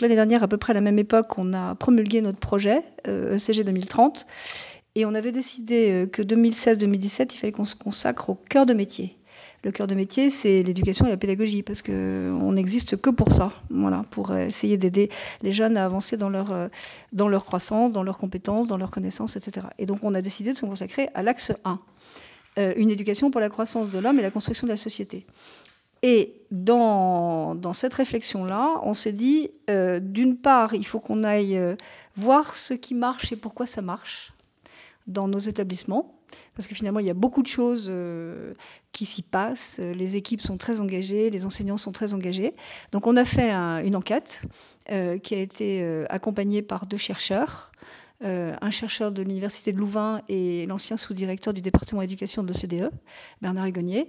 L'année dernière, à peu près à la même époque, on a promulgué notre projet, ECG 2030, et on avait décidé euh, que 2016-2017, il fallait qu'on se consacre au cœur de métier. Le cœur de métier, c'est l'éducation et la pédagogie, parce qu'on n'existe que pour ça, voilà, pour essayer d'aider les jeunes à avancer dans leur, euh, dans leur croissance, dans leurs compétences, dans leurs connaissances, etc. Et donc on a décidé de se consacrer à l'axe 1, euh, une éducation pour la croissance de l'homme et la construction de la société. Et dans, cette réflexion-là, on s'est dit, euh, d'une part, il faut qu'on aille euh, voir ce qui marche et pourquoi ça marche dans nos établissements. Parce que finalement, il y a beaucoup de choses euh, qui s'y passent. Les équipes sont très engagées, les enseignants sont très engagés. Donc on a fait une enquête qui a été accompagnée par deux chercheurs. un chercheur de l'Université de Louvain et l'ancien sous-directeur du département éducation de l'OCDE, Bernard Egonier.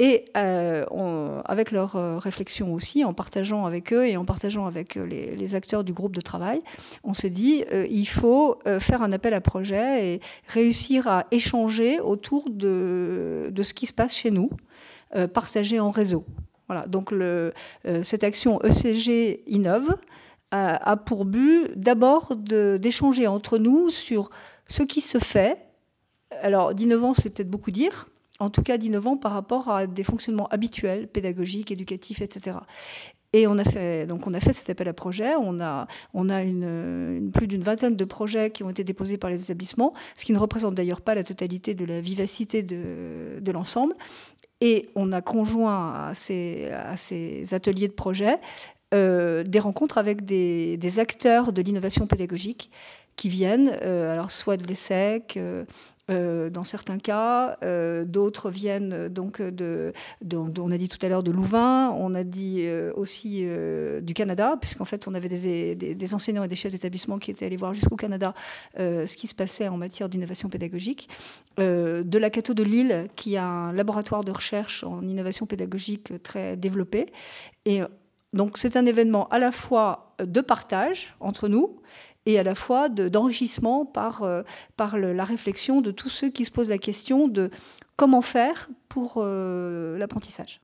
Et euh, avec leurs euh, réflexions aussi, en partageant avec eux et en partageant avec euh, les, acteurs du groupe de travail, on s'est dit il faut faire un appel à projet et réussir à échanger autour de, ce qui se passe chez nous, partager en réseau. Voilà, donc cette action ECG Innove a, a pour but d'abord d'échanger entre nous sur ce qui se fait. Alors, d'innovant, c'est peut-être beaucoup dire, en tout cas d'innovant par rapport à des fonctionnements habituels, pédagogiques, éducatifs, etc. Et on a fait, donc on a fait cet appel à projet. On a, on a plus d'une vingtaine de projets qui ont été déposés par les établissements, ce qui ne représente d'ailleurs pas la totalité de la vivacité de, de l'ensemble. Et on a conjoint à ces, à ces ateliers de projet euh, des rencontres avec des, des acteurs de l'innovation pédagogique qui viennent, euh, alors soit de l'ESSEC, euh, euh, dans certains cas. D'autres viennent donc de, on a dit tout à l'heure de Louvain, on a dit aussi du Canada, puisqu'en fait on avait des, enseignants et des chefs d'établissement qui étaient allés voir jusqu'au Canada ce qui se passait en matière d'innovation pédagogique. de la Cato de Lille, qui a un laboratoire de recherche en innovation pédagogique très développé. Et donc c'est un événement à la fois de partage entre nous, et à la fois d'enrichissement par, euh, la réflexion de tous ceux qui se posent la question de comment faire pour euh, l'apprentissage.